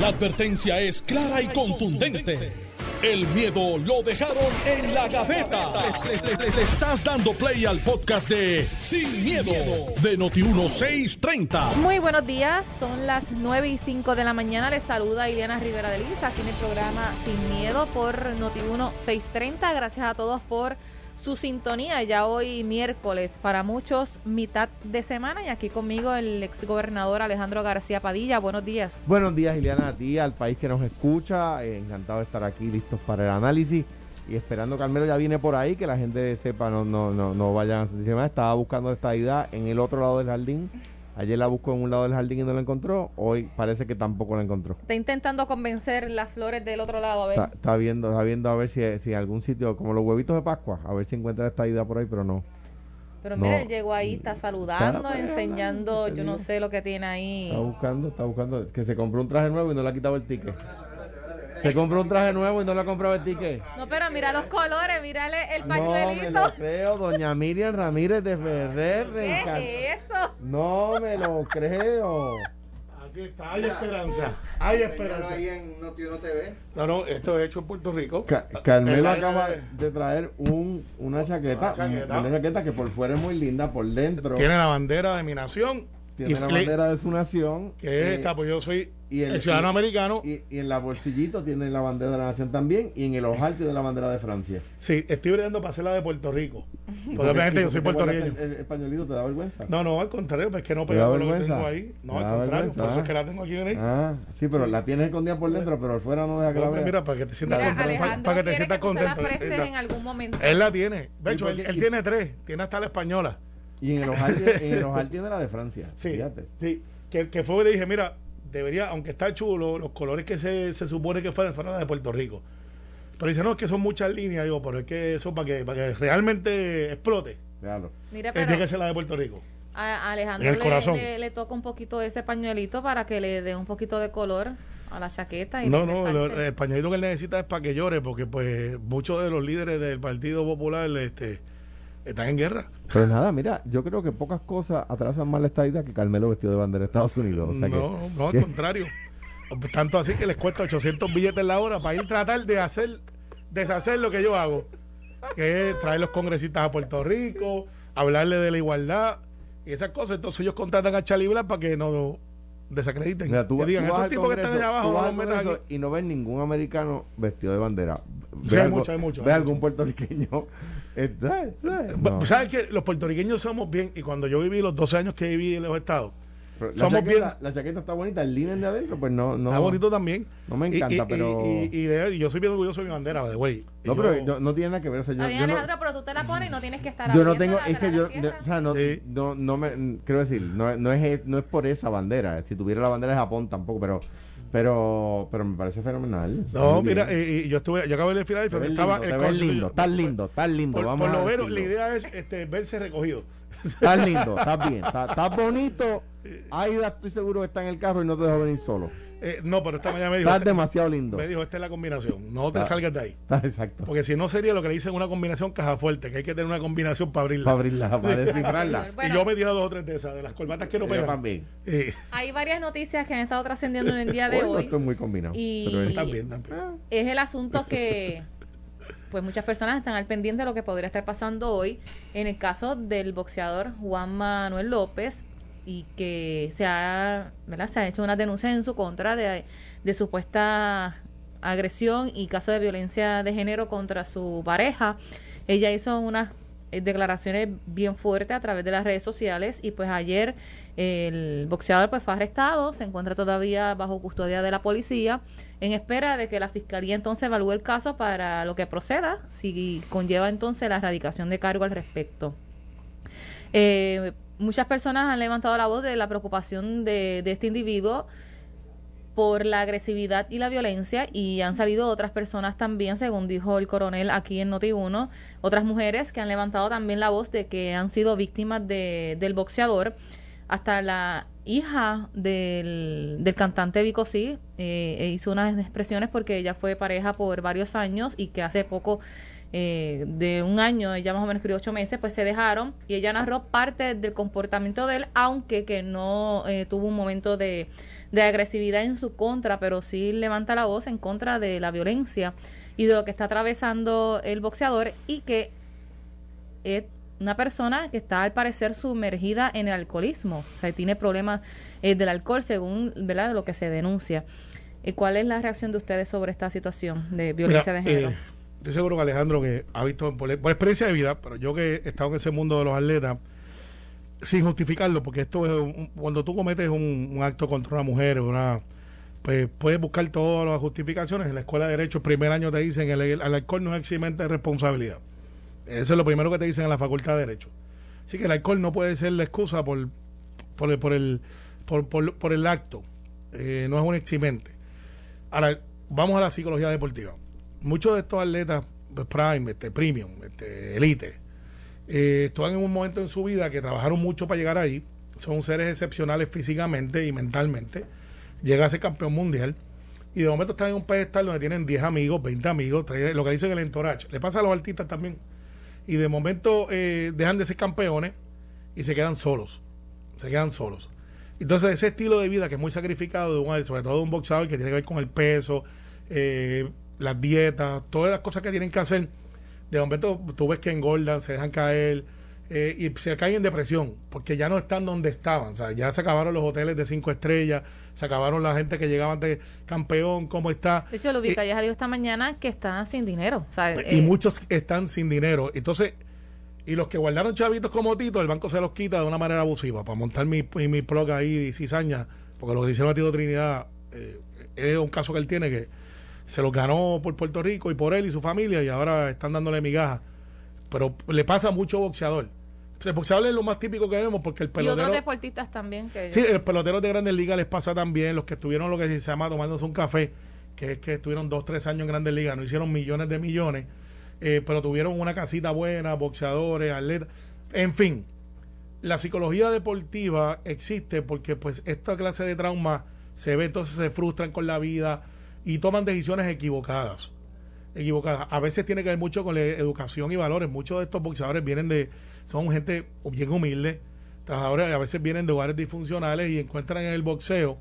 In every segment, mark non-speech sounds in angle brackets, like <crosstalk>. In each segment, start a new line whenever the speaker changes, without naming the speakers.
La advertencia es clara y contundente. El miedo lo dejaron en la gaveta. Le, estás dando play al podcast de Sin, miedo, de Noti1630.
Muy buenos días, son las 9 y 5 de la mañana. Les saluda Ileana Rivera de Liz aquí en el programa Sin Miedo por Noti1 630. Gracias a todos por su sintonía. Ya hoy miércoles, para muchos mitad de semana y aquí conmigo el exgobernador Alejandro García Padilla. Buenos días.
Buenos días, Ileana, a ti, al país que nos escucha. Eh, encantado de estar aquí, listos para el análisis. Y esperando que Carmelo ya viene por ahí, que la gente sepa, no, no, no, no vayan a sentirse mal. Estaba buscando esta idea en el otro lado del jardín. Ayer la buscó en un lado del jardín y no la encontró. Hoy parece que tampoco la encontró.
Está intentando convencer las flores del otro lado. A ver.
Está, está viendo, está viendo a ver si, si algún sitio, como los huevitos de Pascua, a ver si encuentra esta idea por ahí, pero no.
Pero
no.
mira, él llegó ahí, está saludando,
Está-
enseñando, yo no sé lo que tiene ahí.
Está buscando, está buscando. Que se compró un traje nuevo y no le ha quitado el ticket. Se compró un traje nuevo y no le ha comprado el ticket.
No, pero mira los colores, mírale el
No me
pañuelito.
lo creo, doña Miriam Ramírez de Ferrer.
¿Qué es eso?
No me lo creo.
Aquí está, hay esperanza. Hay esperanza.
ahí en Noti1 TV.
No, no, esto es hecho en Puerto Rico.
Ca- Carmelo
El-
acaba de traer un, una chaqueta,
Una chaqueta.
una chaqueta que por fuera es muy linda, por dentro
Tiene la bandera de mi nación.
Tiene la bandera de su nación.
Que es
eh,
esta, pues yo soy
y
el,
el-
ciudadano
y-
americano.
Y, y en la bolsillito tiene la bandera de la nación también. Y en el ojal tiene la bandera de Francia.
sí, estoy bregando para hacer la de Puerto Rico. <laughs> Porque obviamente yo soy puertorriqueño.
El, el, pañuelito te da vergüenza.
No, no, al contrario, pues es que no
¿Te da
pega con lo que
vergüenza?
tengo ahí. No,
¿Te
al contrario,
vergüenza?
por eso es que la tengo aquí en ahí.
Ah, sí, pero la tienes escondida por dentro, pero afuera no deja que la
No, pues
veas.
mira, para que te sientas contento. Para, que te sientas
la
contento. Él
en
la-
algún momento.
Él la tiene. De hecho,
¿Y
él, tiene tres. Tiene hasta la española.
Y en el <laughs> ojal, tiene- en el ojal tiene la de Francia.
Sí,
Fíjate.
sí. Que, que fue, le dije, mira, debería, aunque está chulo, los colores que se, se supone que fueran, fueran de Puerto Rico. Pero dice, no, es que son muchas líneas, digo, pero es que eso para que, para que realmente explote,
Véalo.
Mira,
es tiene
pero
que ser la de Puerto Rico.
a Alejandro
en el
le,
corazón.
le- le toca un poquito ese pañuelito para que le dé un poquito de color a la chaqueta. Y
No, no, lo- el pañuelito que él necesita es para que llore, porque pues muchos de los líderes del Partido Popular este, están en guerra.
Pero nada, mira, yo creo que pocas cosas atrasan más la estadía que Carmelo vestido de bandera de Estados Unidos. O sea que-
no, no, al
que-
contrario. Tanto así que les cuesta 800 billetes la hora para ir a tratar de hacer, deshacer lo que yo hago, que es traer los congresistas a Puerto Rico, hablarle de la igualdad y esas cosas. Entonces ellos contratan a Charlie Black para que nos desacrediten.
Mira, tú,
que digan,
tú
esos tipos que están allá abajo, no los
Congreso
aquí.
y no ves ningún americano vestido de bandera.
Sí, hay mucho, hay mucho,
Ve
hay
algún
mucho.
puertorriqueño. <laughs> Está, no.
¿Sabes que Los puertorriqueños somos bien, y cuando yo viví los 12 años que viví en los estados,
Pero la
somos
chaqueta,
bien-
La chaqueta está bonita, el linen de adentro, pues no. no
está bonito también.
No me encanta,
y, y-
pero.
Y, y de- y yo soy bien orgulloso de mi bandera, de güey.
No, pero
yo-
no, no tiene nada que ver. O sea, yo, no-
pero tú te la pones y no tienes que estar
yo no tengo, es que yo, o sea, no,
Sí.
no, no me, quiero decir, no, no es, no es por esa bandera. Si tuviera la bandera de Japón tampoco, pero, pero, pero me parece fenomenal.
No, mira, y, y yo estuve, yo acabé de final,
Te
pero estaba
lindo,
el
lindo, estás lindo, estás lindo.
Por,
vamos
por lo menos, la idea es este, verse recogido.
Estás lindo, estás bien, estás, estás bonito. Aida, estoy seguro que está en el carro y no te dejo venir solo.
Eh, no, pero esta mañana me dijo,
Estás
este-
demasiado lindo.
me dijo, esta es la combinación, no te salgas de ahí.
Estás exacto.
Porque si no sería lo que le dicen una combinación caja fuerte, que hay que tener una combinación para abrirla.
Para abrirla, para descifrarla.
Bueno. <laughs>
y yo me he tirado dos o tres de esas, de las corbatas que no
Yo
pegan.
también.
Eh,
Hay varias noticias que han estado trascendiendo en el día de
Hoy no
hoy.
estoy muy combinado.
Y-
pero es-
también, también.
es el asunto que pues muchas personas están al pendiente de lo que podría estar pasando hoy en el caso del boxeador Juan Manuel López y que se ha, ¿verdad? se ha hecho una denuncia en su contra de, de supuesta agresión y caso de violencia de género contra su pareja. Ella hizo unas declaraciones bien fuertes a través de las redes sociales y pues ayer el boxeador pues fue arrestado, se encuentra todavía bajo custodia de la policía en espera de que la fiscalía entonces evalúe el caso para lo que proceda, si conlleva entonces la erradicación de cargo al respecto. Eh, muchas personas han levantado la voz de la preocupación de este individuo por la agresividad y la violencia y han salido otras personas también, según dijo el coronel aquí en Noti1, otras mujeres que han levantado también la voz de que han sido víctimas de, del boxeador. Hasta la hija del, del cantante Vico sí eh, hizo unas expresiones porque ella fue pareja por varios años y que hace poco eh, de un año, ella más o menos crió ocho meses, pues se dejaron y ella narró parte del comportamiento de él, aunque que no eh, tuvo un momento de, de agresividad en su contra, pero sí levanta la voz en contra de la violencia y de lo que está atravesando el boxeador y que es una persona que está al parecer sumergida en el alcoholismo, o sea, tiene problemas eh, del alcohol según ¿verdad? lo que se denuncia. ¿Y ¿Cuál es la reacción de ustedes sobre esta situación de violencia de género?
Eh, estoy seguro que Alejandro, que ha visto por, experiencia de vida, pero yo que he estado en ese mundo de los atletas, sin justificarlo, porque esto es cuando tú cometes un, acto contra una mujer, una pues puedes buscar todas las justificaciones. En la escuela de Derecho, el primer año te dicen el, el, alcohol no es eximente de responsabilidad. Eso es lo primero que te dicen en la Facultad de Derecho. Así que el alcohol no puede ser la excusa por, por, el, por, el, por, el acto. Eh, no es un eximente. Ahora, vamos a la psicología deportiva. Muchos de estos atletas pues, prime, este, premium, este, elite, eh, están en un momento en su vida que trabajaron mucho para llegar ahí. Son seres excepcionales físicamente y mentalmente. Llega a ser campeón mundial. Y de momento están en un pedestal donde tienen 10 amigos, 20 amigos, lo que dicen el entourage. Le pasa a los artistas también. Y de momento eh, dejan de ser campeones y se quedan solos. Se quedan solos. Entonces, ese estilo de vida que es muy sacrificado, de un, sobre todo de un boxeador que tiene que ver con el peso, eh, las dietas, todas las cosas que tienen que hacer, de momento tú ves que engordan, se dejan caer eh, y se caen en depresión, porque ya no están donde estaban. O sea, ya se acabaron los hoteles de cinco estrellas, se acabaron la gente que llegaban de campeón, ¿cómo está?
Eso lo vi, ya dijo esta mañana que están sin dinero.
y muchos están sin dinero. Entonces, y los que guardaron chavitos como Tito, el banco se los quita de una manera abusiva para montar mi, mi, ahí cizaña, porque lo que hicieron a Tito Trinidad eh, es un caso que él tiene que se los ganó por Puerto Rico y por él y su familia y ahora están dándole migajas. Pero le pasa mucho boxeador. El boxeador es lo más típico que vemos porque el pelotero...
Y otros deportistas también. Que
sí, el pelotero de Grandes Ligas les pasa también. Los que estuvieron lo que se llama tomándose un café, que es que estuvieron dos, tres años en Grandes Ligas, no hicieron millones de millones eh, pero tuvieron una casita buena, boxeadores, atletas, en fin. La psicología deportiva existe porque pues esta clase de trauma se ve, entonces se frustran con la vida y toman decisiones equivocadas. Equivocadas. A veces tiene que ver mucho con la educación y valores. Muchos de estos boxeadores vienen de, son gente bien humilde, trabajadores, a veces vienen de hogares disfuncionales y encuentran en el boxeo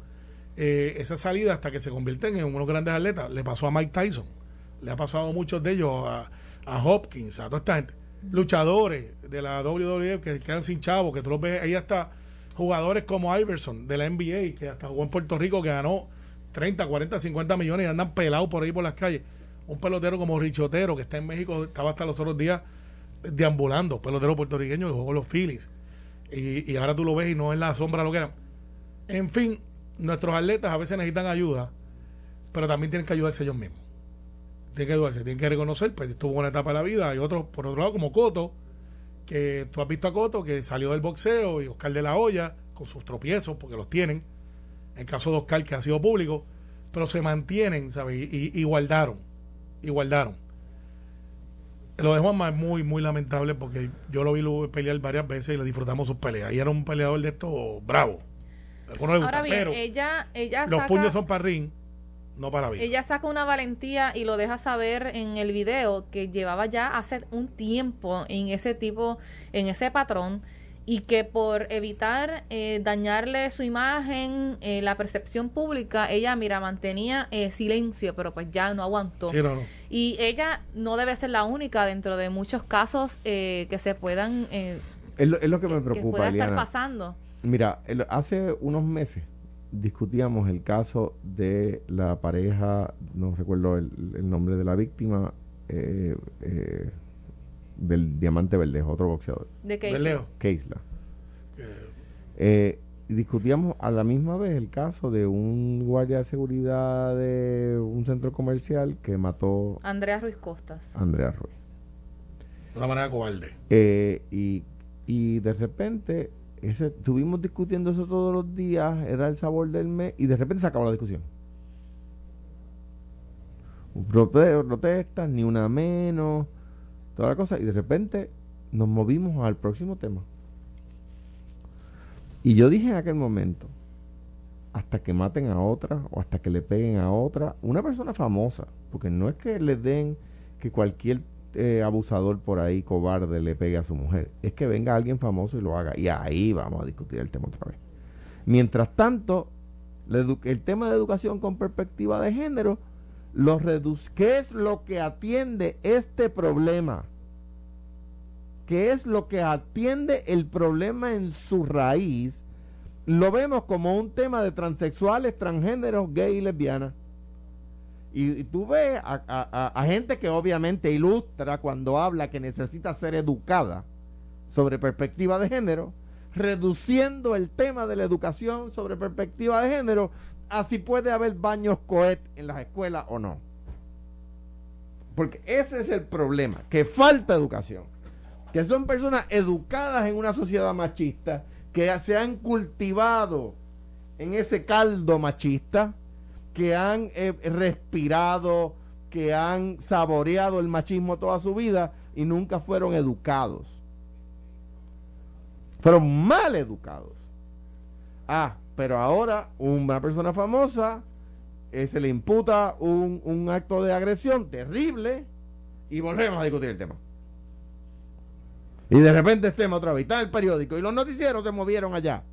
eh, esa salida hasta que se convierten en unos grandes atletas. Le pasó a Mike Tyson, le ha pasado a muchos de ellos, a, Hopkins, a toda esta gente, luchadores de la WWE que quedan sin chavo, que tú los ves, ahí hasta jugadores como Iverson de la NBA, que hasta jugó en Puerto Rico, que ganó 30, 40, 50 millones y andan pelados por ahí por las calles. Un pelotero como Richotero, que está en México, estaba hasta los otros días deambulando, pelotero puertorriqueño que jugó los Phillies. Y, ahora tú lo ves y no es la sombra lo que eran. En fin, nuestros atletas a veces necesitan ayuda, pero también tienen que ayudarse ellos mismos tiene que ayudarse, tiene que reconocer, pues tuvo una etapa de la vida. Hay otros, por otro lado, como Coto, que tú has visto a Coto, que salió del boxeo, y Oscar de la Hoya, con sus tropiezos, porque los tienen. En el caso de Oscar, que ha sido público, pero se mantienen, ¿sabes? Y, guardaron, y guardaron. Lo de Juanma es muy, muy lamentable porque yo lo vi pelear varias veces y le disfrutamos sus peleas. Y era un peleador de estos bravo.
Ahora bien, ella, ella
los puños son para ring no para bien.
Ella saca una valentía y lo deja saber en el video que llevaba ya hace un tiempo en ese tipo, en ese patrón y que por evitar eh, dañarle su imagen, eh, la percepción pública, ella, mira, mantenía eh, silencio, pero pues ya no aguantó. Y ella no debe ser la única dentro de muchos casos que se puedan...
Es lo, es, lo, que me preocupa.
Que estar pasando.
Mira, hace unos meses discutíamos el caso de la pareja, no recuerdo el, nombre de la víctima, eh, eh, del Diamante Verdejo, otro boxeador.
De Keisla.
Keisla. Eh, discutíamos a la misma vez el caso de un guardia de seguridad de un centro comercial que mató...
Andrea Ruiz Costas.
Andrea Ruiz.
De una manera cobarde.
y, y de repente estuvimos discutiendo eso todos los días, era el sabor del mes, y de repente se acabó la discusión. Protestas, ni una menos, toda la cosa, y de repente nos movimos al próximo tema. Y yo dije en aquel momento, hasta que maten a otra o hasta que le peguen a otra, una persona famosa, porque no es que le den que cualquier eh, abusador por ahí, cobarde, le pegue a su mujer. Es que venga alguien famoso y lo haga. Y ahí vamos a discutir el tema otra vez. Mientras tanto, el tema de educación con perspectiva de género, lo ¿qué es lo que atiende este problema? ¿Qué es lo que atiende el problema en su raíz? Lo vemos como un tema de transexuales, transgéneros, gay y lesbianas. Y, tú ves a, gente que obviamente ilustra cuando habla que necesita ser educada sobre perspectiva de género, reduciendo el tema de la educación sobre perspectiva de género a si puede haber baños coet en las escuelas o no. Porque ese es el problema, que falta educación. Que son personas educadas en una sociedad machista, que se han cultivado en ese caldo machista, que han eh, respirado, que han saboreado el machismo toda su vida y nunca fueron educados. Fueron mal educados. Ah, pero ahora una persona famosa eh, se le imputa un, un acto de agresión terrible y volvemos a discutir el tema. Y de repente este tema otra vez. Está el periódico y los noticieros se movieron allá.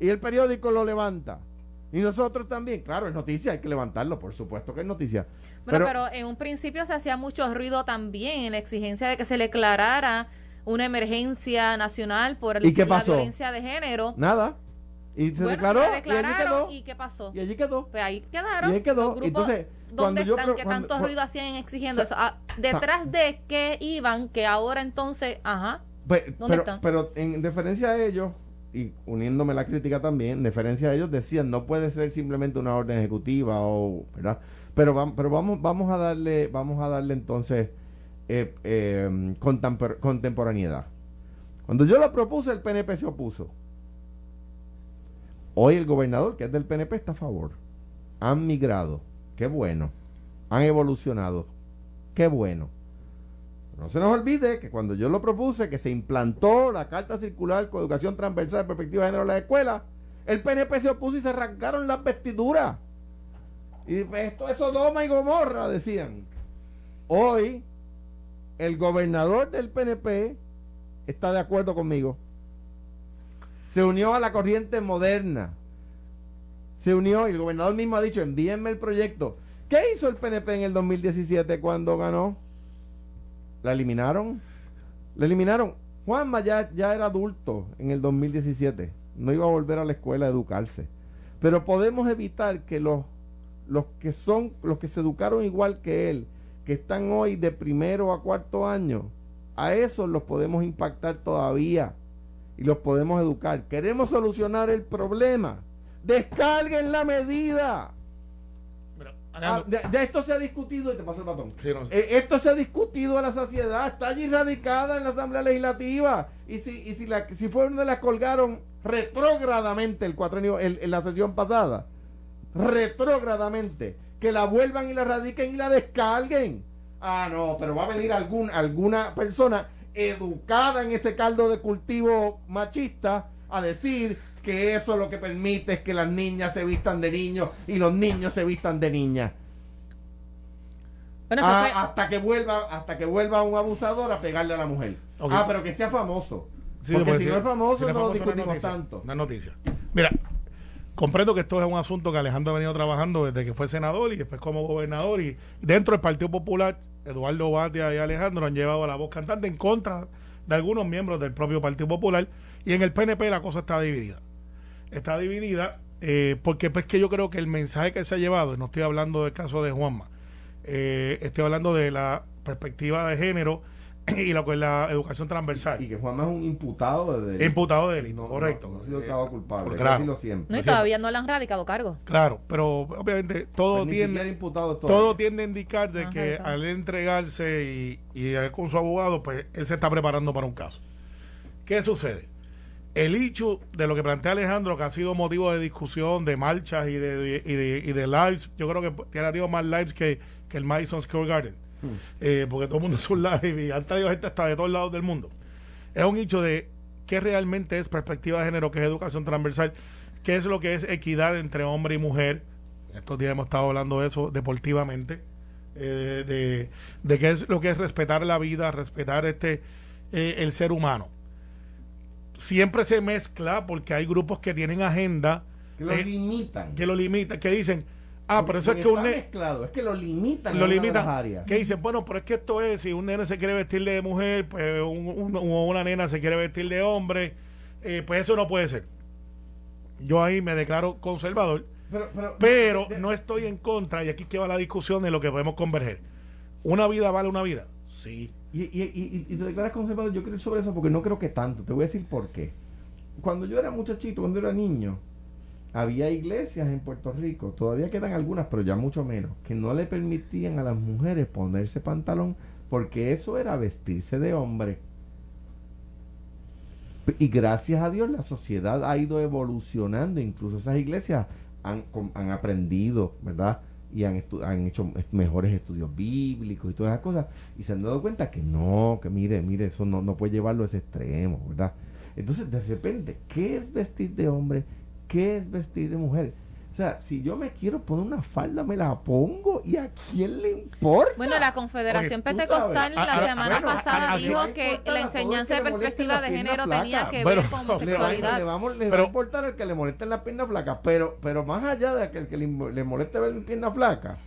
Y el periódico lo levanta. Y nosotros también, claro, es noticia, hay que levantarlo, por supuesto que es noticia.
Bueno, pero, pero en un principio se hacía mucho ruido también en la exigencia de que se le declarara una emergencia nacional por
¿Y
la violencia de género.
Nada. Y se declaró
y allí quedó. ¿Y qué pasó?
Y allí quedó.
Pues ahí quedaron.
Y ahí quedó. Entonces,
¿dónde están? ¿Qué tanto ruido hacían exigiendo eso? Ah, ¿Detrás de qué iban? Que ahora entonces, ajá.
Pues, ¿Dónde pero, están? pero en deferencia a ellos, y uniéndome la crítica también, en deferencia a ellos decían, no puede ser simplemente una orden ejecutiva o, ¿verdad? Pero, pero vamos, vamos a darle, vamos a darle entonces eh, eh, contemporaneidad. Cuando yo lo propuse, el PNP se opuso. Hoy el gobernador, que es del PNP, está a favor. Han migrado. Qué bueno. Han evolucionado. Qué bueno. No se nos olvide que cuando yo lo propuse, que se implantó la carta circular con educación transversal, perspectiva de género en la escuela, el PNP se opuso y se arrancaron las vestiduras. Y esto es Sodoma y Gomorra, decían. Hoy el gobernador del PNP está de acuerdo conmigo. Se unió a la corriente moderna. Se unió y el gobernador mismo ha dicho, envíenme el proyecto. ¿Qué hizo el PNP en el 2017 cuando ganó? ¿La eliminaron? ¿La eliminaron? Juanma ya, ya era adulto en el 2017. No iba a volver a la escuela a educarse. Pero podemos evitar que los, los que son, los que se educaron igual que él, que están hoy de primero a cuarto año, a esos los podemos impactar todavía y los podemos educar. Queremos solucionar el problema. Descarguen la medida. Ah, ya, esto se ha discutido, y te paso el batón. Eh, esto se ha discutido a la saciedad, está allí radicada en la Asamblea Legislativa. Y si, y si, la, si fue donde la colgaron retrógradamente el cuatrenio en la sesión pasada, retrógradamente que la vuelvan y la radiquen y la descarguen. Ah, no, pero va a venir algún, alguna persona educada en ese caldo de cultivo machista a decir que eso lo que permite es que las niñas se vistan de niños y los niños se vistan de niñas. Ah, hasta que vuelva hasta que vuelva un abusador a pegarle a la mujer. Ah, pero que sea famoso. Porque si no es famoso, no, lo discutimos tanto.
Una noticia. Mira, comprendo que esto es un asunto que Alejandro ha venido trabajando desde que fue senador y después como gobernador y dentro del Partido Popular, Eduardo Batia y Alejandro han llevado la voz cantante en contra de algunos miembros del propio Partido Popular y en el PNP la cosa está dividida. Está dividida eh, porque pues que yo creo que el mensaje que se ha llevado, y no estoy hablando del caso de Juanma, eh, estoy hablando de la perspectiva de género, <coughs> y lo que es la educación transversal.
Y que Juanma es un imputado de delito.
Imputado de delito, correcto.
No, ha sido estado culpable,
claro.
siempre.
No, y todavía no le han radicado cargo.
Claro, pero obviamente todo pues tiende todo tiende a indicar de que al entregarse y, y con su abogado, pues él se está preparando para un caso. ¿Qué sucede? El hecho de lo que plantea Alejandro, que ha sido motivo de discusión, de marchas y de, y de, y de lives, yo creo que tiene tenido más lives que, que el Madison Square Garden eh, porque todo el mundo es un live y han traído gente hasta de todos lados del mundo. Es un hecho de qué realmente es perspectiva de género, qué es educación transversal, qué es lo que es equidad entre hombre y mujer. Estos días hemos estado hablando de eso deportivamente, eh, de, de, qué es lo que es respetar la vida, respetar este eh, el ser humano. Siempre se mezcla porque hay grupos que tienen agenda
Que lo limitan.
que lo limitan, que dicen, ah, pero eso es que un nene
mezclado, es que lo limitan
lo limitan,
las áreas.
que dicen, bueno, pero es que esto es, si un nene se quiere vestir de mujer, pues un- un- una nena se quiere vestir de hombre, eh, pues eso no puede ser. Yo ahí me declaro conservador,
Pero, pero,
pero
de-
no estoy en contra, y aquí que va la discusión de lo que podemos converger. ¿Una vida vale una vida? Sí.
Y, y, y, y te declaras conservador, yo creo sobre eso porque no creo que tanto. Te voy a decir por qué. Cuando yo era muchachito, cuando era niño, había iglesias en Puerto Rico, todavía quedan algunas, pero ya mucho menos, que no le permitían a las mujeres ponerse pantalón porque eso era vestirse de hombre. Y gracias a Dios la sociedad ha ido evolucionando, incluso esas iglesias han, han aprendido, ¿verdad? Y han, han hecho mejores estudios bíblicos y todas esas cosas, y se han dado cuenta que no, que mire, mire, eso no, no puede llevarlo a ese extremo, ¿verdad? Entonces, de repente, ¿qué es vestir de hombre? ¿Qué es vestir de mujer? O sea, si yo me quiero poner una falda, me la pongo, ¿y a quién le importa?
Bueno, la Confederación
Oye,
Pentecostal
sabes,
la
a- a-
semana
bueno,
pasada
a- a-
dijo
a-
que la enseñanza de perspectiva de género tenía que
Bueno,
ver con <laughs>
le va, le
homosexualidad.
va a- le va
Pero-
a importar el que le molesten las piernas flacas, pero, pero más allá de que el que le, le moleste ver mi pierna flaca,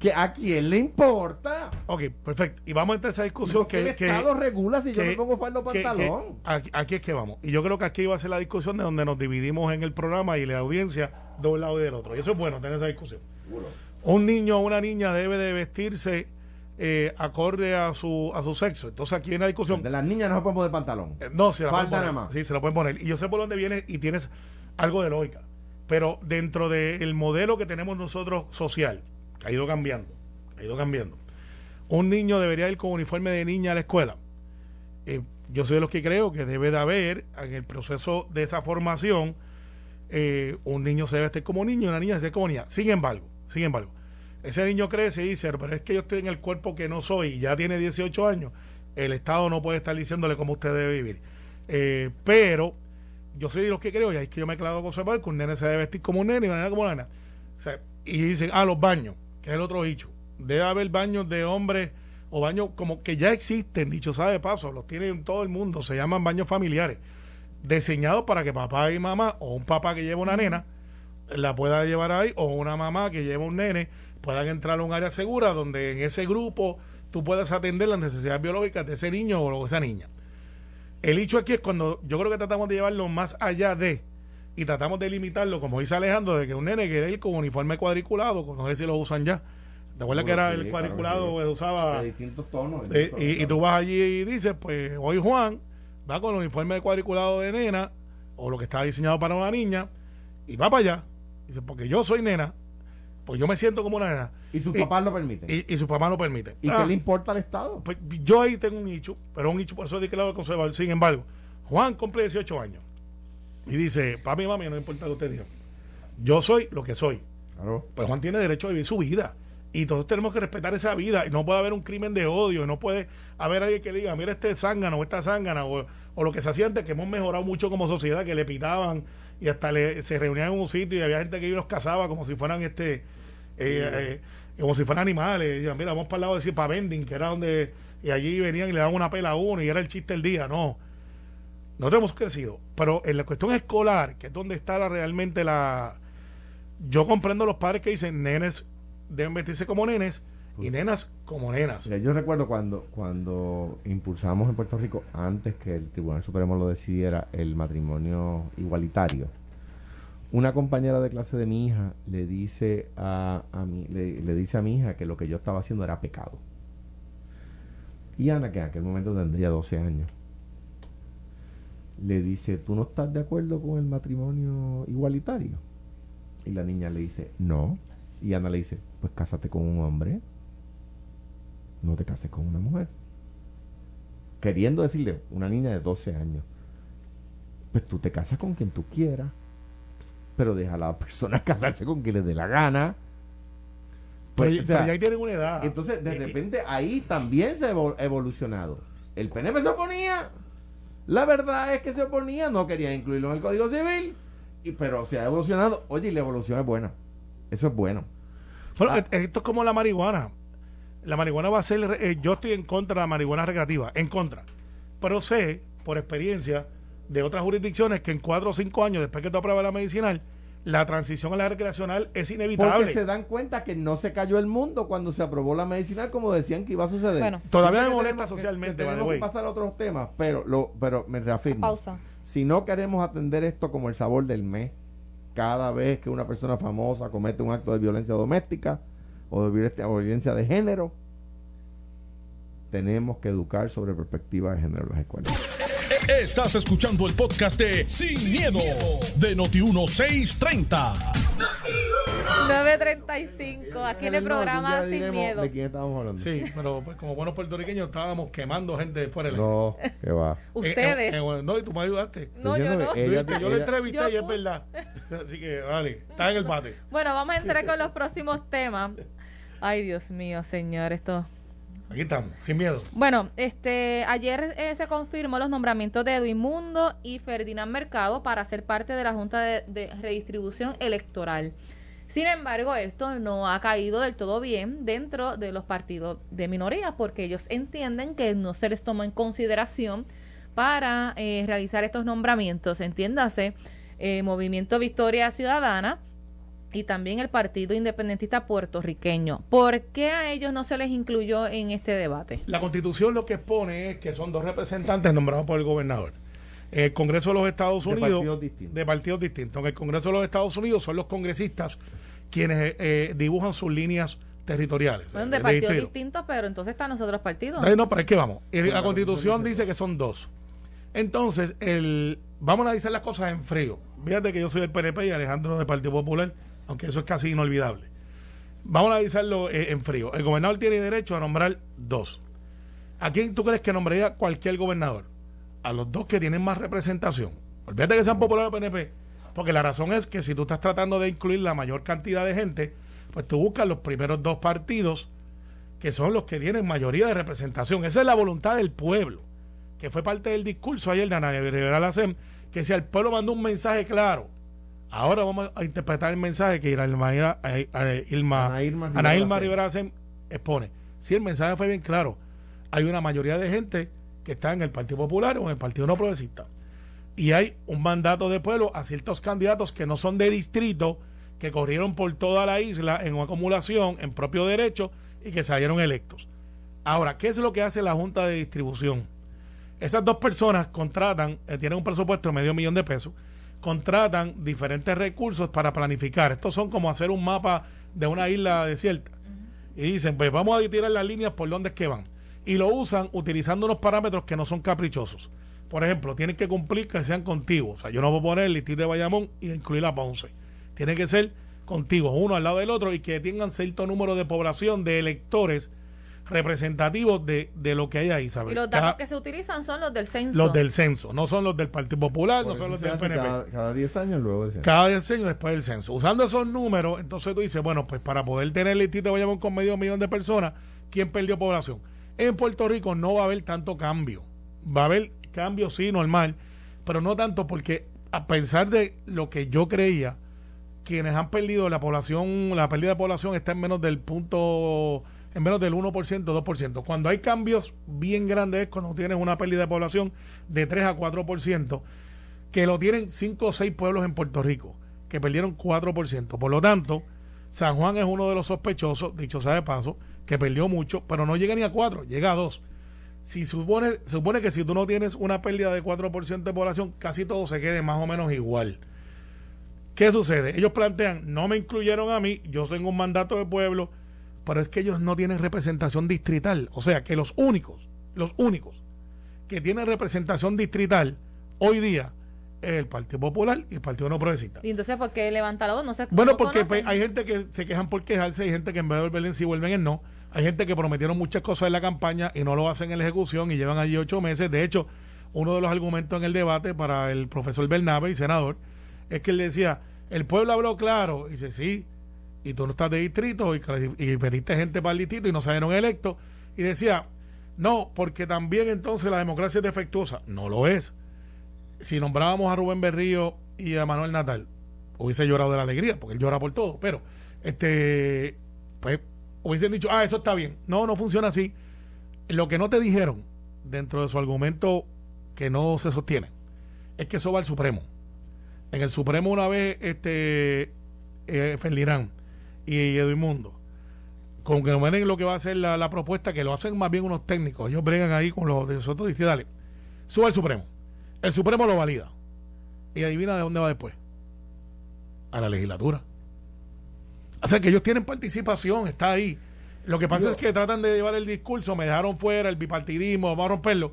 que a quién le importa.
Ok, perfecto. Y vamos a entrar a esa discusión
¿Por qué
que,
el
que,
Estado regula si yo me pongo falda o
que- que-
pantalón?
aquí, aquí es que vamos. Y yo creo que aquí va a ser la discusión de donde nos dividimos en el programa y la audiencia de un lado y del otro. Y eso es bueno, tener esa discusión. Un niño o una niña debe de vestirse eh, acorde a su, a su sexo. Entonces aquí hay una discusión.
De las niñas no se pueden poner pantalón.
Eh, No, se la
Falda
pueden poner.
nada más.
Sí, se la pueden poner. Y yo sé por dónde viene y tienes algo de lógica. Pero dentro del modelo que tenemos nosotros social, ha ido cambiando, ha ido cambiando. Un niño debería ir con uniforme de niña a la escuela. Eh, yo soy de los que creo que debe de haber en el proceso de esa formación eh, un niño se debe vestir como niño y una niña se debe como niña. Sin embargo, sin embargo, ese niño crece y dice, pero es que yo estoy en el cuerpo que no soy ya tiene 18 años, el Estado no puede estar diciéndole cómo usted debe vivir. Eh, pero yo soy de los que creo, y ahí es que yo me he clavado con conservar, que un nene se debe vestir como un nene y una nena como una nena. Y dicen, ah, los baños, que es el otro dicho. Debe haber baños de hombres o baños como que ya existen, dicho sabe de paso, los tienen todo el mundo, se llaman baños familiares, diseñados para que papá y mamá, o un papá que lleva una nena, la pueda llevar ahí, o una mamá que lleva un nene, puedan entrar a un área segura donde en ese grupo tú puedas atender las necesidades biológicas de ese niño o esa niña. El hecho aquí es cuando yo creo que tratamos de llevarlo más allá de y tratamos de limitarlo, como dice Alejandro, de que un nene quiere ir con uniforme cuadriculado, no sé si lo usan ya. ¿Te acuerdas que era el cuadriculado
que
usaba?
De distintos tonos. de
Eh,
distintos
y, tú vas allí y dices, pues hoy Juan va con el uniforme de cuadriculado de nena, o lo que está diseñado para una niña, y va para allá. Dice, porque yo soy nena, pues yo me siento como una nena.
Y sus papás lo permiten.
Y, y su papá no permite.
¿Y
Ah,
qué le importa al Estado?
pues, yo ahí tengo un nicho, pero un nicho por eso de que lado conservador. Sin embargo, Juan cumple 18 años y dice, papi y mami, no importa lo que usted diga. Yo soy lo que soy.
Claro.
Pues Juan tiene derecho a vivir su vida. Y todos tenemos que respetar esa vida. Y no puede haber un crimen de odio. y No puede haber alguien que diga, mira este zángano o esta zángana. O, o lo que se hacía antes, que hemos mejorado mucho como sociedad, que le pitaban y hasta le, se reunían en un sitio y había gente que los cazaba como si fueran este eh, eh, como si fueran animales. Y decían, mira, vamos para el lado de para vending, que era donde. Y allí venían y le daban una pela a uno y era el chiste del día. No. Nosotros hemos crecido. Pero en la cuestión escolar, que es donde está la- realmente la. Yo comprendo los padres que dicen nenes deben vestirse como nenes y nenas como nenas.
Mira, yo recuerdo cuando, cuando impulsamos en Puerto Rico, antes que el Tribunal Supremo lo decidiera, el matrimonio igualitario. Una compañera de clase de mi hija le dice a, a mi, le, le dice a mi hija que lo que yo estaba haciendo era pecado. Y Ana, que en aquel momento tendría 12 años, le dice, ¿tú no estás de acuerdo con el matrimonio igualitario? Y la niña le dice, no. Y Ana le dice, pues cásate con un hombre no te cases con una mujer. Queriendo decirle, una niña de 12 años, pues tú te casas con quien tú quieras, pero deja a la persona <laughs> casarse con quien le dé la gana. Pues,
Pero,
o sea,
pero ya ahí tienen una edad.
entonces, de
Y- y-
repente, ahí también se ha evo- evolucionado. El PNP se oponía. La verdad es que se oponía, no quería incluirlo en el Código Civil. Y, pero se ha evolucionado. Oye, y la evolución es buena. Eso es bueno.
Bueno,
Ah.
esto es como la marihuana. La marihuana va a ser. eh, yo estoy en contra de la marihuana recreativa, en contra. Pero sé, por experiencia de otras jurisdicciones, que en cuatro o cinco años, después que tú apruebas la medicinal, la transición a la recreacional es inevitable.
Porque se dan cuenta que no se cayó el mundo cuando se aprobó la medicinal como decían que iba a suceder.
Bueno.
Todavía me molesta
tenemos
socialmente,
que tenemos que pasar a otros temas, pero, lo, pero me reafirmo.
Pausa.
Si no queremos atender esto como el sabor del mes, cada vez que una persona famosa comete un acto de violencia doméstica o de violencia, o violencia de género, tenemos que educar sobre perspectiva de género en las escuelas.
Estás escuchando el podcast de Sin, miedo, de Noti1630.
9.35, aquí en el programa Sin
diremos
Miedo.
¿De quién estábamos hablando?
Sí, pero pues, como buenos puertorriqueños estábamos quemando gente fuera de la
No, que va. <laughs>
Ustedes.
Eh, eh, eh, no, y tú me ayudaste.
no, yo no.
Ella-
yo
ella-
entrevisté
Yo
y es verdad. <laughs> Así que, vale, está en el bate.
Bueno, vamos a entrar con los próximos temas. Ay, Dios mío, señor, esto...
Aquí estamos, sin miedo.
Bueno, este, ayer eh, se confirmó los nombramientos de Edwin Mundo y Ferdinand Mercado para ser parte de la Junta de, Redistribución Electoral. Sin embargo, esto no ha caído del todo bien dentro de los partidos de minoría porque ellos entienden que no se les toma en consideración para eh, realizar estos nombramientos. Entiéndase, eh, Movimiento Victoria Ciudadana y también el Partido Independentista Puertorriqueño. ¿Por qué a ellos no se les incluyó en este debate?
La constitución lo que expone es que son dos representantes nombrados por el gobernador. El Congreso de los Estados
De
Unidos.
partidos distintos.
De partidos distintos. En el Congreso de los Estados Unidos son los congresistas quienes eh, dibujan sus líneas territoriales.
Bueno,
eh,
de
de
partidos
distrito.
distintos, pero entonces están los otros partidos.
Ay, No, pero es que vamos. El-
Bueno,
la Constitución dice que son dos. Entonces, el, vamos a analizar las cosas en frío. Fíjate que yo soy del PNP y Alejandro del Partido Popular, aunque eso es casi inolvidable. Vamos a analizarlo eh, en frío. El gobernador tiene derecho a nombrar dos. ¿A quién tú crees que nombraría cualquier gobernador? A los dos que tienen más representación. Olvídate que sean populares PNP. Porque la razón es que si tú estás tratando de incluir la mayor cantidad de gente, pues tú buscas los primeros dos partidos que son los que tienen mayoría de representación. Esa es la voluntad del pueblo, que fue parte del discurso ayer de Ana Rivera Lacem, que si el pueblo mandó un mensaje claro, ahora vamos a interpretar el mensaje que Irma, Irma, Irma,
Ana Irma Rivera
Ana Irma. Rivera expone. Si el mensaje fue bien claro, hay una mayoría de gente que está en el Partido Popular o en el Partido No Progresista. Y hay un mandato de pueblo a ciertos candidatos que no son de distrito, que corrieron por toda la isla en una acumulación, en propio derecho, y que salieron electos. Ahora, ¿qué es lo que hace la Junta de Distribución? Esas dos personas contratan, eh, tienen un presupuesto de medio millón de pesos, contratan diferentes recursos para planificar. Estos son como hacer un mapa de una isla desierta. Y dicen, pues vamos a tirar las líneas por donde es que van. Y lo usan utilizando unos parámetros que no son caprichosos. Por ejemplo, tienen que cumplir que sean contiguos. O sea, yo no puedo poner el distrito de Bayamón y incluir a Ponce. Tiene que ser contiguos, uno al lado del otro, y que tengan cierto número de población, de electores representativos de, de lo que hay ahí, ¿sabes?
y los
Cada-
datos que se utilizan son los del censo.
los del censo, no son los del Partido Popular,
Por
no son
eso
los del PNP.
Cada, cada 10 años luego del censo.
Cada diseño después del censo. Usando esos números, entonces tú dices, bueno, pues para poder tener el de Bayamón con medio millón de personas, ¿quién perdió población? En Puerto Rico no va a haber tanto cambio. Va a haber cambio, sí, normal, pero no tanto porque a pesar de lo que yo creía, quienes han perdido la población, la pérdida de población está en menos del punto, en menos del 1%, 2%. Cuando hay cambios bien grandes es cuando tienes una pérdida de población de 3 a 4%, que lo tienen 5 o 6 pueblos en Puerto Rico, que perdieron 4%. Por lo tanto, San Juan es uno de los sospechosos, dicho sea de paso, que perdió mucho, pero no llega ni a 4, llega a 2. Si supone, supone que si tú no tienes una pérdida de 4% de población, casi todo se quede más o menos igual. ¿Qué sucede? Ellos plantean, no me incluyeron a mí, yo tengo un mandato de pueblo, pero es que ellos no tienen representación distrital. O sea, que los únicos, los únicos que tienen representación distrital hoy día es el Partido Popular y el Partido No Progresista.
Y entonces, ¿por qué levanta la voz? No sé
Bueno,
no
porque pues, hay gente que se quejan por quejarse, hay gente que en vez de volver en sí vuelven en no. Hay gente que prometieron muchas cosas en la campaña y no lo hacen en la ejecución y llevan allí ocho meses. De hecho, uno de los argumentos en el debate para el profesor Bernabe y senador es que él decía, el pueblo habló claro. Y dice, sí, y tú no estás de distrito y, y veniste gente para el distrito y no salieron electos. Y decía, no, porque también entonces la democracia es defectuosa. No lo es. Si nombrábamos a Rubén Berrío y a Manuel Natal, hubiese llorado de la alegría, porque él llora por todo, pero este pues hubiesen dicho, ah, eso está bien. No, no funciona así. Lo que no te dijeron dentro de su argumento que no se sostiene es que eso va al Supremo. en el Supremo una vez este eh, y Edmundo con que nos lo que va a ser la, la, propuesta, que lo hacen más bien unos técnicos. Ellos bregan ahí con los de nosotros y dicen, dale, sube al Supremo. El Supremo lo valida. Y adivina de dónde va después. A la legislatura. O sea que ellos tienen participación, está ahí. Lo que pasa es que tratan de llevar el discurso, me dejaron fuera el bipartidismo, vamos a romperlo,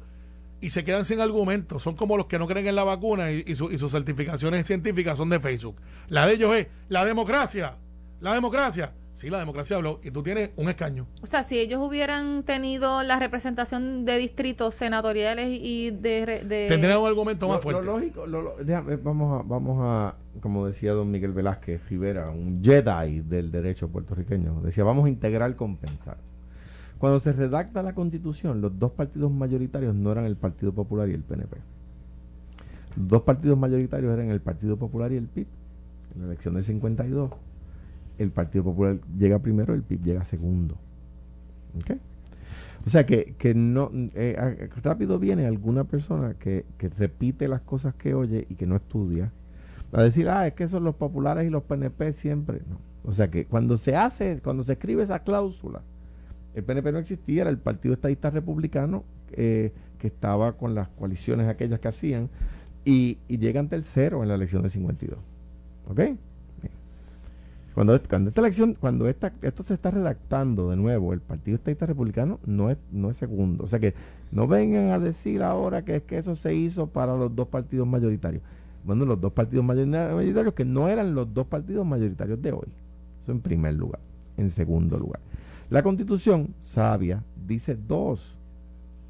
y se quedan sin argumentos. Son como los que no creen en la vacuna y, y sus certificaciones científicas son de Facebook. La de ellos es la democracia, la democracia. Sí, la democracia habló y tú tienes un escaño.
O sea, si ellos hubieran tenido la representación de distritos senatoriales y de... de
Tendrían un argumento más fuerte.
Lo lógico, vamos, a, vamos a, como decía don Miguel Velázquez Rivera, un Jedi del derecho puertorriqueño, decía, vamos a integrar compensar. Cuando se redacta la constitución, los dos partidos mayoritarios no eran el Partido Popular y el PNP. Los dos partidos mayoritarios eran el Partido Popular y el PIB, en la elección del 52 el Partido Popular llega primero, el PIB llega segundo. O sea que, que no eh, rápido viene alguna persona que, que, repite las cosas que oye y que no estudia a decir, ah, es que son los populares y los PNP siempre. No. O sea que cuando se hace, cuando se escribe esa cláusula, el PNP no existía, era el Partido Estadista Republicano eh, que estaba con las coaliciones aquellas que hacían y, y llegan tercero en la elección del 52. ¿Ok? Cuando, esta elección, cuando esta, esto se está redactando de nuevo, el Partido Estadista Republicano no es, no es segundo. O sea que no vengan a decir ahora que es que eso se hizo para los dos partidos mayoritarios. Bueno, los dos partidos mayoritarios que no eran los dos partidos mayoritarios de hoy. Eso en primer lugar. En segundo lugar. La constitución sabia dice dos.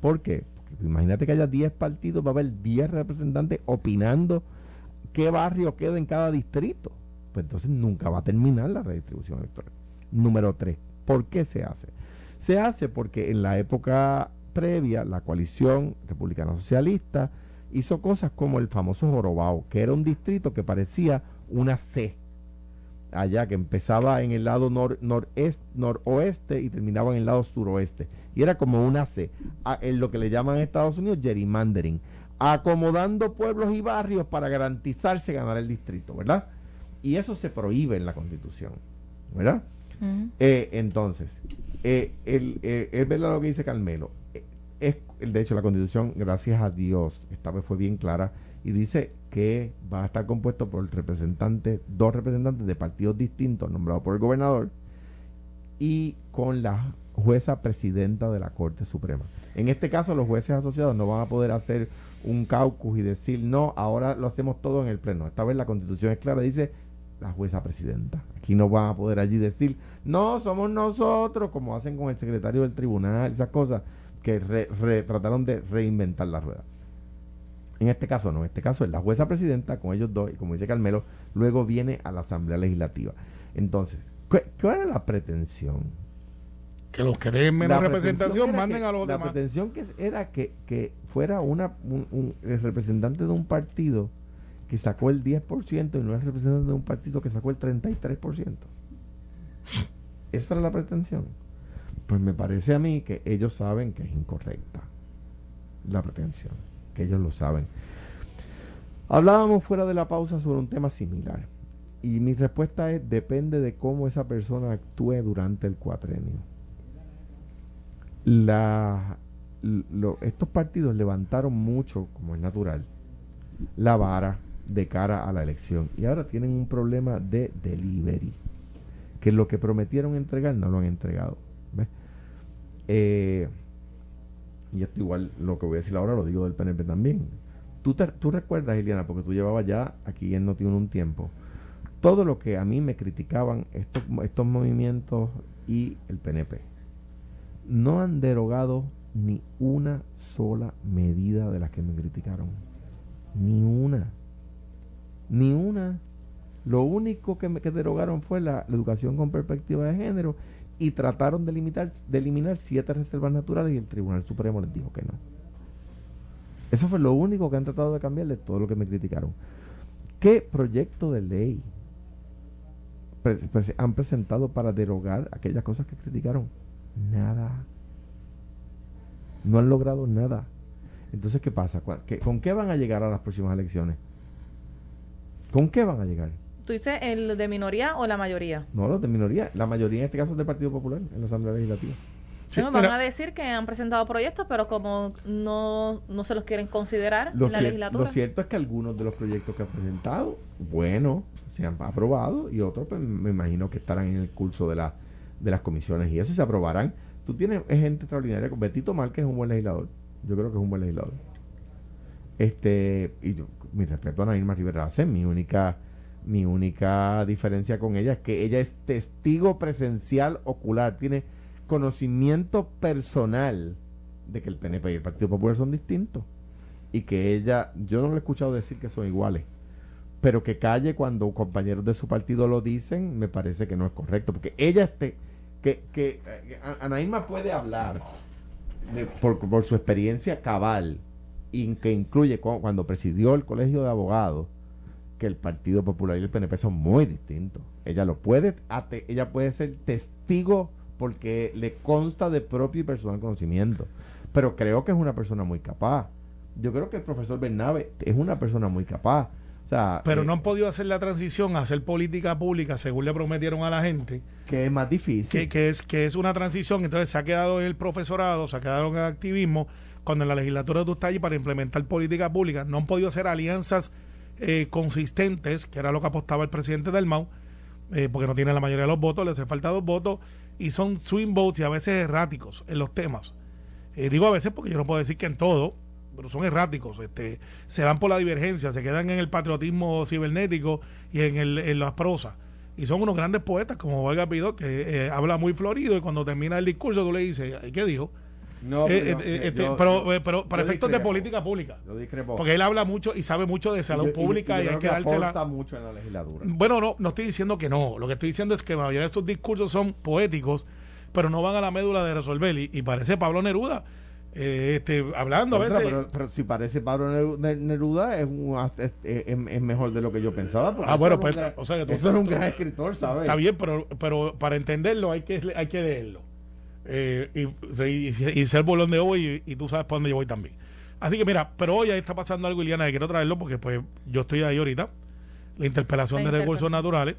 ¿Por qué? Porque imagínate que haya 10 partidos, va a haber 10 representantes opinando qué barrio queda en cada distrito pues entonces nunca va a terminar la redistribución electoral. Número tres, ¿por qué se hace? Se hace porque en la época previa la coalición republicana socialista hizo cosas como el famoso Jorobao, que era un distrito que parecía una C, allá que empezaba en el lado nor, noroeste y terminaba en el lado suroeste. Y era como una C, en lo que le llaman en Estados Unidos gerrymandering, acomodando pueblos y barrios para garantizarse ganar el distrito, ¿verdad? Y eso se prohíbe en la Constitución, ¿verdad? Eh, entonces, eh, el, eh, es verdad lo que dice Carmelo. Es, de hecho, la Constitución, gracias a Dios, esta vez fue bien clara y dice que va a estar compuesto por representantes, dos representantes de partidos distintos nombrados por el gobernador y con la jueza presidenta de la Corte Suprema. En este caso, los jueces asociados no van a poder hacer un caucus y decir, no, ahora lo hacemos todo en el Pleno. Esta vez la Constitución es clara, dice la jueza presidenta. Aquí no van a poder allí decir, no, somos nosotros, como hacen con el secretario del tribunal, esas cosas que trataron de reinventar la rueda. En este caso no, en este caso es la jueza presidenta con ellos dos, y como dice Carmelo, luego viene a la Asamblea Legislativa. Entonces, ¿qué, era la pretensión?
Que los que den menos representación manden a los
demás. La pretensión que era que, que fuera una, un, el representante de un partido que sacó el 10% y no es representante de un partido que sacó el 33%. Esa era la pretensión. Pues me parece a mí que ellos saben que es incorrecta la pretensión, que ellos lo saben. Hablábamos fuera de la pausa sobre un tema similar. Y mi respuesta es, depende de cómo esa persona actúe durante el cuatrenio. La, estos partidos levantaron mucho, como es natural, la vara de cara a la elección. Y ahora tienen un problema de delivery, que lo que prometieron entregar no lo han entregado. Eh, y esto igual lo que voy a decir ahora lo digo del PNP también. Tú, tú recuerdas, Eliana, porque tú llevabas ya aquí en Notiuno un tiempo, todo lo que a mí me criticaban estos, estos movimientos y el PNP. No han derogado ni una sola medida de las que me criticaron. Ni una. Ni una. Lo único que, me, que derogaron fue la, educación con perspectiva de género y trataron de, limitar, de eliminar siete reservas naturales y el Tribunal Supremo les dijo que no. Eso fue lo único que han tratado de cambiar de todo lo que me criticaron. ¿Qué proyecto de ley han presentado para derogar aquellas cosas que criticaron? Nada. No han logrado nada. Entonces, ¿qué pasa? ¿Con qué van a llegar a las próximas elecciones? ¿Con qué van a llegar?
¿Tú dices el de minoría o la mayoría?
No, los de minoría. La mayoría en este caso es del Partido Popular en la Asamblea Legislativa.
Sí,
Bueno, van a decir que han presentado proyectos, pero como no, no se los quieren considerar
Lo,
en la legislatura.
lo cierto es que algunos de los proyectos que han presentado, bueno, se han aprobado y otros pues, me imagino que estarán en el curso de, la, de las comisiones y eso se aprobarán. Tú tienes gente extraordinaria, Betito Márquez es un buen legislador. Yo creo que es un buen legislador. Este, y yo, mi respeto a Nairma Rivera Lace, mi única, mi única diferencia con ella es que ella es testigo presencial ocular, tiene conocimiento personal de que el PNP y el Partido Popular son distintos y que ella, yo no le he escuchado decir que son iguales, pero que calle cuando compañeros de su partido lo dicen, me parece que no es correcto, porque ella este, que, que eh, Anaíma puede hablar de- por, por su experiencia cabal y que incluye cu- cuando presidió el colegio de abogados que el Partido Popular y el PNP son muy distintos. Ella lo puede, ella puede ser testigo porque le consta de propio y personal conocimiento. Pero creo que es una persona muy capaz. Yo creo que el profesor Bernabe es una persona muy capaz. O sea,
pero
eh,
no han podido hacer la transición a hacer política pública según le prometieron a la gente,
que es más difícil.
que, que es, que es una transición, entonces se ha quedado en el profesorado, se ha quedado en el activismo, cuando en la legislatura tú estás allí para implementar política pública, no han podido hacer alianzas eh, consistentes, que era lo que apostaba el presidente del MAU, eh, porque no tiene la mayoría de los votos, le hace falta dos votos, y son swing votes y a veces erráticos en los temas. Eh, digo a veces porque yo no puedo decir que en todo, pero son erráticos. Este, se van por la divergencia, se quedan en el patriotismo cibernético y en, el, en las prosas. Y son unos grandes poetas como Valga Pido, que eh, habla muy florido y cuando termina el discurso tú le dices, "Ay, ¿qué dijo?
No,
Eh,
pero,
eh, este,
yo-
pero, eh, pero para efectos de política pública.
Yo discrepo.
Porque él habla mucho y sabe mucho de salud
Y
pública
y
y, hay que
aporta
dársela.
mucho en la legislatura.
Bueno, no, no estoy diciendo que no. Lo que estoy diciendo es que la mayoría de estos discursos son poéticos, pero no van a la médula de resolver. Y, y parece Pablo Neruda eh, este, hablando a veces.
pero, pero si parece Pablo Neru- Ne- Neruda, es, un- es, es- es mejor de lo que yo pensaba.
Ah,
eso
bueno,
es un
pues,
gran-
o sea que tú-
eso es un
tú-
gran escritor, ¿sabes?
Está bien, pero, pero para entenderlo hay que, hay que leerlo. Eh, y, y- y ser bolón de hoy y, y tú sabes para dónde yo voy también. Así que mira, pero hoy ahí está pasando algo, Iliana, que quiero traerlo porque pues yo estoy ahí ahorita. La interpelación
La
de recursos naturales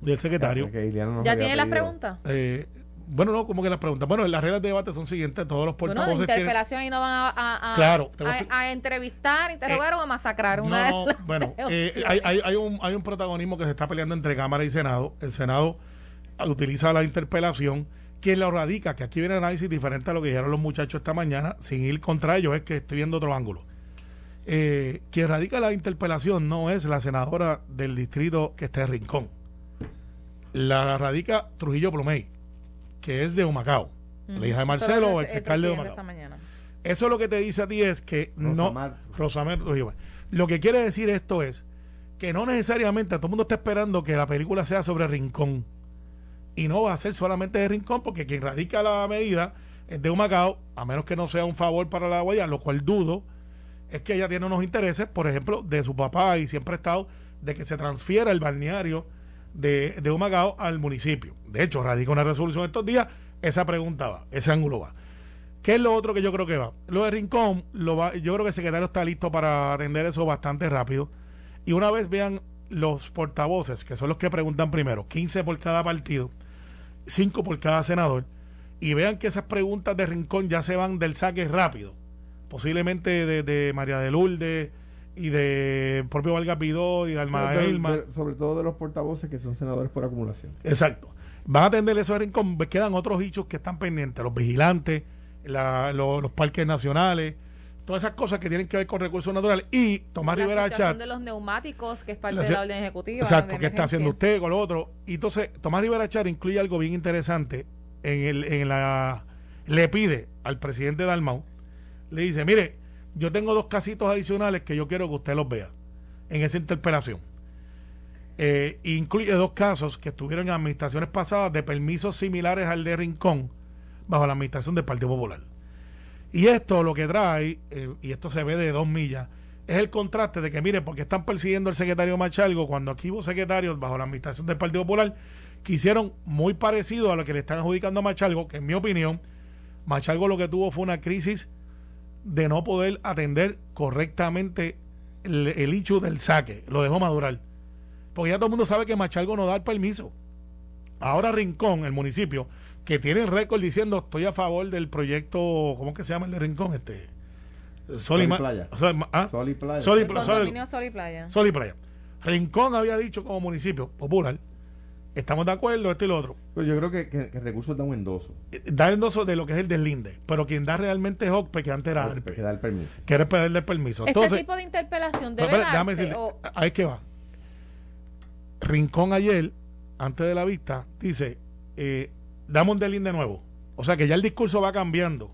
del secretario.
Iliana nos
¿Ya tiene las preguntas?
Eh, bueno, no, como que las preguntas. Bueno, las reglas de debate son siguientes. Todos los
Bueno, de
portavoces tienen...
interpelación y no van a, a- a-
Claro, a
a, entrevistar, interrogar o a masacrar. Una
No,
las
bueno, <laughs> eh, hay, hay, hay un, hay un protagonismo que se está peleando entre Cámara y Senado. El Senado utiliza la interpelación. Quien lo radica, que aquí viene análisis diferente a lo que dijeron los muchachos esta mañana, sin ir contra ellos, es que estoy viendo otro ángulo. Eh, quien radica la interpelación no es la senadora del distrito que está en Rincón. La radica Trujillo Plumey, que es de Humacao.
Ujú.
La hija de Marcelo,
lo
el
dice
alcalde de Humacao. Eso lo que te dice a ti es que no.
Rosamar.
Rosamar Trujillo. Lo que quiere decir esto es que no necesariamente todo el mundo está esperando que la película sea sobre Rincón. Y no va a ser solamente de Rincón, porque quien radica la medida es de Humacao, a menos que no sea un favor para la Guaya, lo cual dudo, es que ella tiene unos intereses, por ejemplo, de su papá y siempre ha estado de que se transfiera el balneario de, de Humacao al municipio. De hecho, radica una resolución estos días, esa pregunta va, ese ángulo va. ¿Qué es lo otro que yo creo que va? Lo de Rincón, lo va, yo creo que el secretario está listo para atender eso bastante rápido. Y una vez vean los portavoces, que son los que preguntan primero, 15 por cada partido, 5 por cada senador, y vean que esas preguntas de Rincón ya se van del saque rápido. Posiblemente de, de María de Lourdes y de propio Valga Pidó y de Alma
Sobre,
Elma.
de- sobre todo de los portavoces que son senadores por acumulación.
Exacto. Van a atender eso de Rincón. Quedan otros hichos que están pendientes: los vigilantes, la- lo- los parques nacionales, todas esas cosas que tienen que ver con recursos naturales. Y Tomás
la
Rivera
de los neumáticos, que es parte
La
de la orden ejecutiva.
Exacto, ¿qué está haciendo usted con lo otro? Y entonces, Tomás Rivera Char incluye algo bien interesante. En, el, en la Le pide al presidente Dalmau, le dice: Mire, yo tengo dos casitos adicionales que yo quiero que usted los vea en esa interpelación. Eh, incluye dos casos que estuvieron en administraciones pasadas de permisos similares al de Rincón bajo la administración del Partido Popular. Y esto lo que trae, eh, y esto se ve de dos millas, es el contraste de que, mire, porque están persiguiendo al secretario Machalgo cuando aquí hubo secretarios bajo la administración del Partido Popular que hicieron muy parecido a lo que le están adjudicando a Machalgo, que en mi opinión, Machalgo lo que tuvo fue una crisis de no poder atender correctamente el, el hecho del saque, lo dejó madurar. Porque ya todo el mundo sabe que Machalgo no da el permiso. Ahora Rincón, el municipio, que tiene el récord diciendo estoy a favor del proyecto, ¿cómo es que se llama el de Rincón? Este,
Sol y
Ma-
Playa.
Sol ¿ah?
Sol y Playa.
Sol y
El
Pla- Sol-
y Playa.
Sol y Playa. Rincón había dicho como municipio popular, estamos de acuerdo, esto y lo otro.
Pero yo creo que, que, que recursos da un endoso.
Eh, Da endoso de lo que es el deslinde, pero quien da realmente es OCPE, que antes era
que dar el permiso.
quiere pedirle el permiso.
este
Entonces,
tipo de interpelación
pero,
debe
espera, déjame
darse
decirle,
o-
ahí es que va. Rincón ayer, antes de la vista, dice, eh, dame un deslinde nuevo. O sea que ya el discurso va cambiando.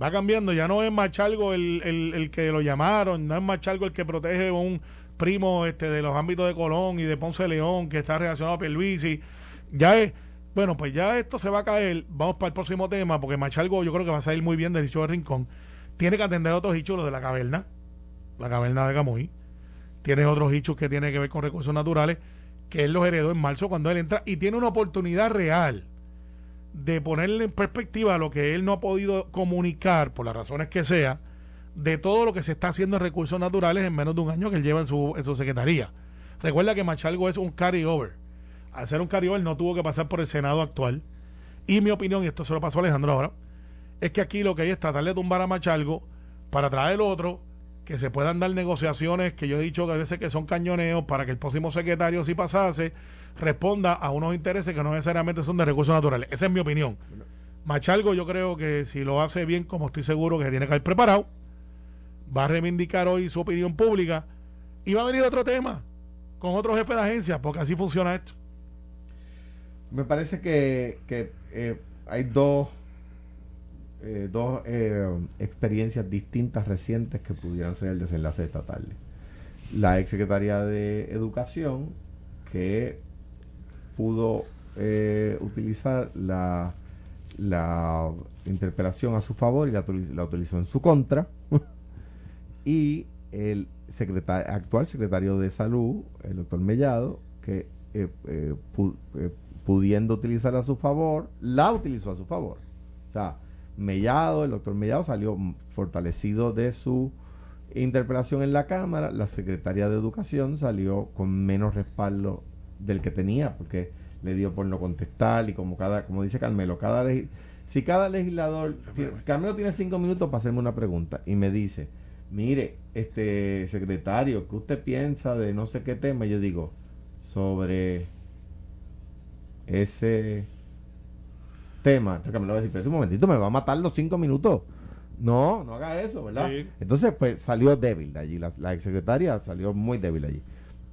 Va cambiando, ya no es Machalgo el, el, el que lo llamaron, no es Machalgo el que protege a un primo este, de los ámbitos de Colón y de Ponce de León que está relacionado a Pierluisi. Ya es, bueno, pues ya esto se va a caer. Vamos para el próximo tema, porque Machalgo yo creo que va a salir muy bien del dicho de Rincón. Tiene que atender otros hichos, los de la caverna, la caverna de Camuy. Tiene otros hichos que tienen que ver con recursos naturales, que él los heredó en marzo cuando él entra y tiene una oportunidad real de ponerle en perspectiva lo que él no ha podido comunicar, por las razones que sea, de todo lo que se está haciendo en recursos naturales en menos de un año que él lleva en su, en su secretaría. Recuerda que Machalgo es un carry-over. Al ser un carry-over no tuvo que pasar por el Senado actual. Y mi opinión, y esto se lo pasó a Alejandro ahora, es que aquí lo que hay es tratar de tumbar a Machalgo para traer el otro, que se puedan dar negociaciones que yo he dicho que a veces que son cañoneos para que el próximo secretario, si pasase, responda a unos intereses que no necesariamente son de recursos naturales. Esa es mi opinión. Machalgo yo creo que si lo hace bien, como estoy seguro que tiene que haber preparado, va a reivindicar hoy su opinión pública y va a venir otro tema con otro jefe de agencia, porque así funciona esto.
Me parece que, eh, hay dos, eh, dos eh, experiencias distintas recientes que pudieran ser el desenlace de esta tarde. La ex secretaria de Educación, que pudo eh, utilizar la, la interpelación a su favor y la, utili- la utilizó en su contra. <laughs> y el actual secretario de Salud, el doctor Mellado, que eh, eh, pu- pudiendo utilizar a su favor, la utilizó a su favor. O sea, Mellado, el doctor Mellado salió fortalecido de su interpelación en la Cámara, la secretaria de Educación salió con menos respaldo del que tenía, porque le dio por no contestar y como cada, como dice Carmelo, cada si cada legislador, Carmelo tiene cinco minutos para hacerme una pregunta y me dice, mire, este secretario, ¿qué usted piensa de no sé qué tema? Y yo digo, sobre ese tema. Entonces Carmelo va a decir, pero un momentito, me va a matar los cinco minutos. No, no haga eso, ¿verdad?
Sí.
Entonces, pues salió débil de allí. La, la exsecretaria salió muy débil allí.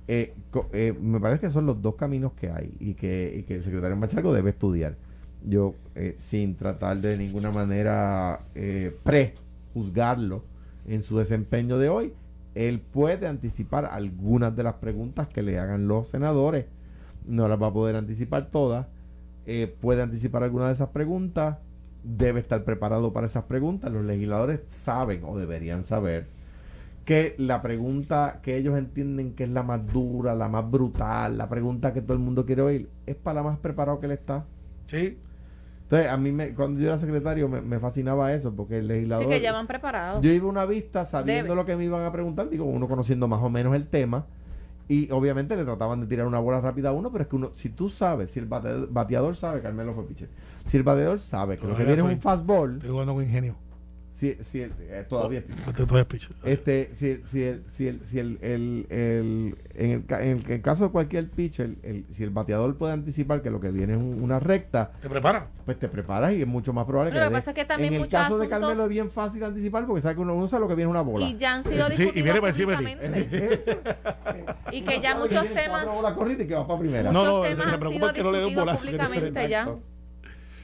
Eh, eh, me parece que son los dos caminos que hay y que, el secretario Machalgo debe estudiar. Yo, eh, sin tratar de ninguna manera eh, prejuzgarlo en su desempeño de hoy, él puede anticipar algunas de las preguntas que le hagan los senadores. No las va a poder anticipar todas. Eh, puede anticipar algunas de esas preguntas. Debe estar preparado para esas preguntas. Los legisladores saben o deberían saber que la pregunta que ellos entienden que es la más dura, la más brutal, la pregunta que todo el mundo quiere oír, es para la más preparado que él está.
Sí,
Entonces, a mí, me, cuando yo era secretario, me, me fascinaba eso, porque el legislador...
Sí, que ya van preparados.
Yo iba a una vista sabiendo
Debe.
lo que me iban a preguntar, digo, uno conociendo más o menos el tema, y obviamente le trataban de tirar una bola rápida a uno, pero es que uno, si tú sabes, si el bate- bateador sabe, Carmelo fue pitcher, si el bateador sabe que lo que viene es un fastball,
estoy jugando con ingenio.
Si, si el- eh, todavía pitcher. Este, si, el- si, el, si, el, si el, el, el- en, el, ca- en el caso de cualquier pitcher, el, si el bateador puede anticipar que lo que viene es un- una recta,
¿Te preparas?
pues te preparas y es mucho más probable que
Pero lo que
dé.
pasa es que también
En el caso de Carmelo es bien fácil anticipar porque sabe que uno, uno sabe lo que viene es una bola.
Y ya han sido
Sí, y
discutidos
viene para <laughs>
y que ya muchos temas
y que va para primera.
No,
muchos
no, se-
temas
se
han
preocupa
sido
que no le dé un
discutidos
bolazo,
públicamente ya.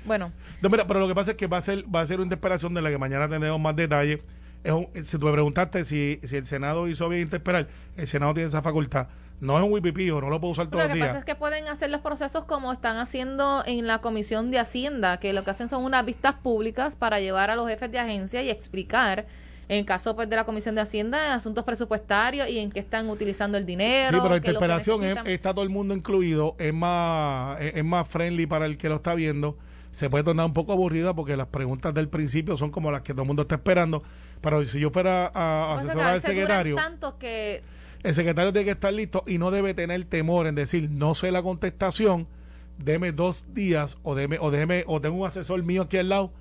Bueno,
No, mira, pero lo que pasa es que va a ser, va a ser una interpelación de la que mañana tendremos más detalles. Es un- si tú me preguntaste si, si el Senado hizo bien interpelar, el Senado tiene esa facultad. No es un wipipío, no lo puedo usar
pero
todos
lo
los
que pasa es que pueden hacer los procesos como están haciendo en la Comisión de Hacienda, que lo que hacen son unas vistas públicas para llevar a los jefes de agencia y explicar, en el caso pues, de la Comisión de Hacienda, en asuntos presupuestarios y en qué están utilizando el dinero.
Sí, pero la
lo
interpelación es- está todo el mundo incluido, es más, es, es más friendly para el que lo está viendo, se puede tornar un poco aburrida porque las preguntas del principio son como las que todo el mundo está esperando. Pero si yo fuera a asesorar al secretario,
tanto que
el secretario tiene que estar listo y no debe tener temor en decir, no sé la contestación, deme dos días o deme, o déjeme, o tengo un asesor mío aquí al lado,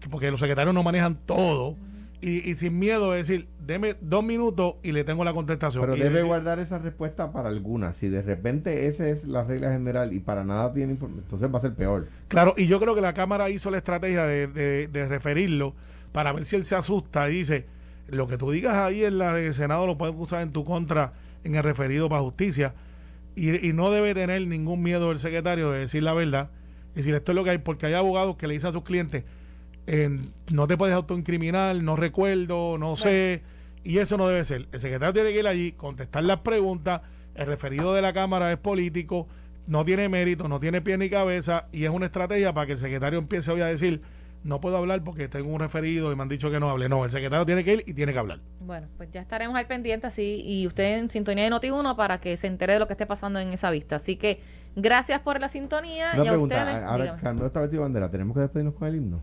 que- porque los secretarios no manejan todo. Y, y sin miedo de decir, deme dos minutos y le tengo la contestación.
Pero
Y
debe
decir-
guardar esa respuesta para algunas. Si de repente esa es la regla general y para nada tiene información, entonces va a ser peor.
Claro, y yo creo que la Cámara hizo la estrategia de, de- de referirlo para ver si él se asusta y dice, lo que tú digas ahí en la del Senado lo puedes usar en tu contra en el referido para justicia. Y, y no debe tener ningún miedo el secretario de decir la verdad. Es decir, esto es lo que hay, porque hay abogados que le dicen a sus clientes, eh, no te puedes autoincriminar, no recuerdo, no sé, y eso no debe ser. El secretario tiene que ir allí, contestar las preguntas, el referido de la Cámara es político, no tiene mérito, no tiene pie ni cabeza, y es una estrategia para que el secretario empiece hoy a decir, no puedo hablar porque tengo un referido y me han dicho que no hable. No, el secretario tiene que ir y tiene que hablar.
Bueno, pues ya estaremos al pendiente así y usted en sintonía de Noti1 para que se entere de lo que esté pasando en esa vista. Así que gracias por la sintonía
Una
y a
pregunta,
ustedes.
ahora
dígame.
Carmelo está vestido de bandera, ¿tenemos que despedirnos con el himno?